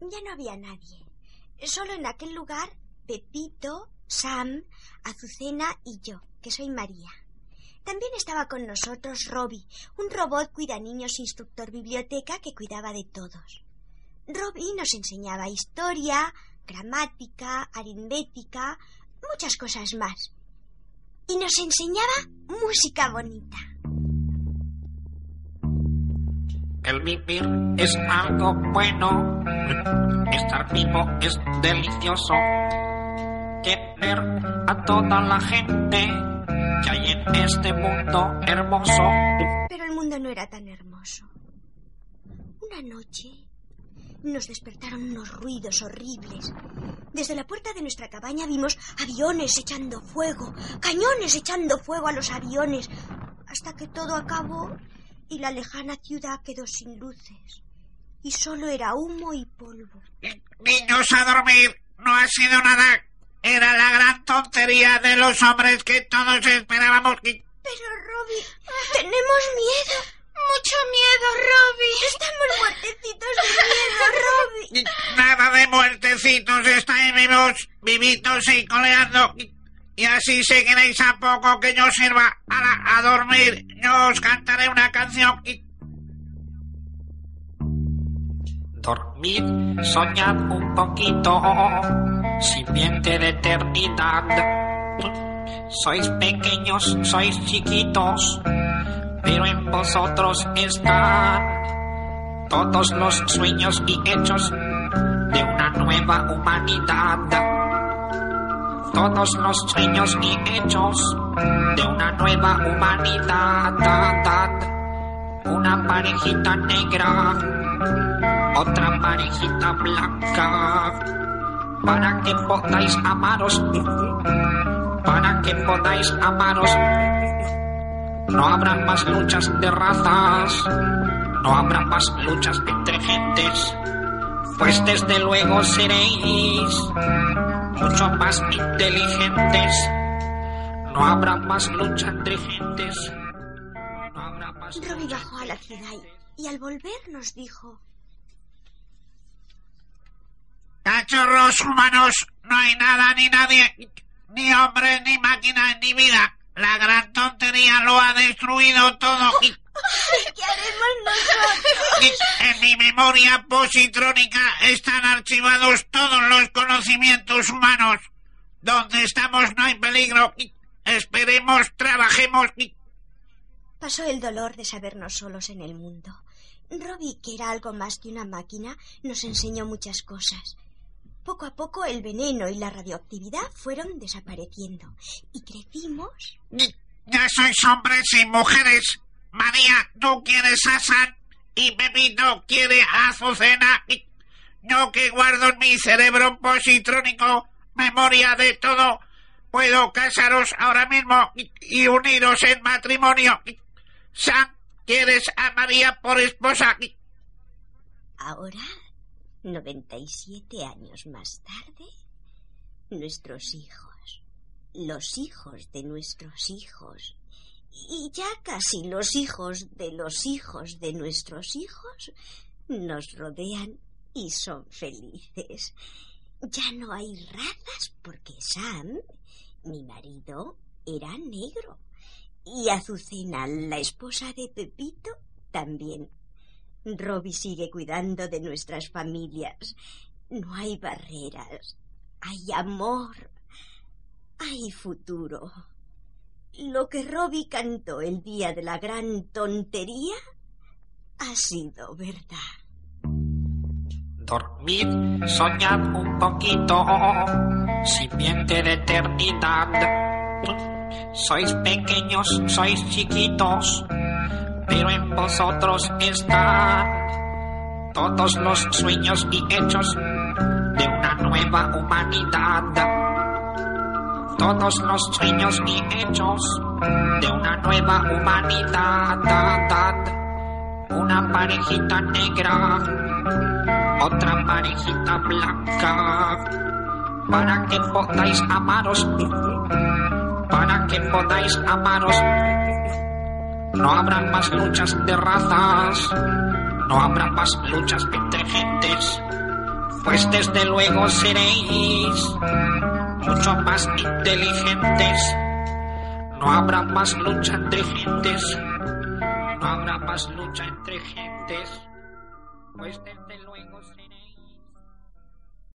Ya no había nadie. Solo en aquel lugar Pepito, Sam, Azucena y yo, que soy María. También estaba con nosotros Robbie, un robot cuida niños instructor biblioteca que cuidaba de todos. Robbie nos enseñaba historia, gramática, aritmética, muchas cosas más. Y nos enseñaba música bonita. El vivir es algo bueno. Estar vivo es delicioso. Querer a toda la gente que hay en este mundo hermoso. Pero el mundo no era tan hermoso. Una noche nos despertaron unos ruidos horribles. Desde la puerta de nuestra cabaña vimos aviones echando fuego, cañones echando fuego a los aviones, hasta que todo acabó y la lejana ciudad quedó sin luces. Y solo era humo y polvo. Niños a dormir, no ha sido nada. Era la gran tontería de los hombres que todos esperábamos. que- Pero, Robbie, tenemos miedo. Mucho miedo, Robbie. Estamos muertecitos de miedo, Robbie. Nada de muertecitos, estáis vivos, vivitos y coleando. Y así seguiréis a poco que yo sirva a, a dormir. Yo os cantaré una canción. Dormid, soñad un poquito, simiente de eternidad. Sois pequeños, sois chiquitos, pero en vosotros están todos los sueños y hechos de una nueva humanidad. Todos los sueños y hechos de una nueva humanidad. Una parejita negra, otra parejita blanca, para que podáis amaros, para que podáis amaros. No habrá más luchas de razas, no habrá más luchas entre gentes, pues desde luego seréis mucho más inteligentes. No habrá más lucha entre gentes. No habrá más Robbie bajó a la ciudad y, al volver nos dijo... Cachorros humanos, no hay nada ni nadie, ni hombre, ni máquina, ni vida. La gran tontería lo ha destruido todo. Y- ¿Qué haremos nosotros? En mi memoria positrónica están archivados todos los conocimientos humanos. Donde estamos no hay peligro. Y Esperemos, trabajemos. y Pasó el dolor de sabernos solos en el mundo. Robbie, que era algo más que una máquina, nos enseñó muchas cosas. Poco a poco el veneno y la radioactividad fueron desapareciendo y crecimos. Ya sois hombres y mujeres. María, tú quieres a San y Pepito quiere a Azucena. Yo que guardo en mi cerebro positrónico memoria de todo, puedo casaros ahora mismo y, uniros en matrimonio. Y, San, ¿quieres a María por esposa? Ahora, 97 años más tarde, nuestros hijos, los hijos de nuestros hijos, y ya casi los hijos de los hijos de nuestros hijos, nos rodean y son felices. Ya no hay razas porque Sam, mi marido, era negro. Y Azucena, la esposa de Pepito, también. Robbie sigue cuidando de nuestras familias. No hay barreras. Hay amor. Hay futuro. Lo que Robbie cantó el día de la gran tontería ha sido verdad. Dormid, soñad un poquito, simiente de eternidad. Sois pequeños, sois chiquitos, pero en vosotros están todos los sueños y hechos de una nueva humanidad. Todos los sueños y hechos de una nueva humanidad. Una parejita negra otra parejita blanca para que podáis amaros para que podáis amaros no habrá más luchas de razas no habrá más luchas entre gentes Pues desde luego seréis mucho más inteligentes. No habrá más lucha entre gentes. No habrá más lucha entre gentes. Pues desde luego seréis.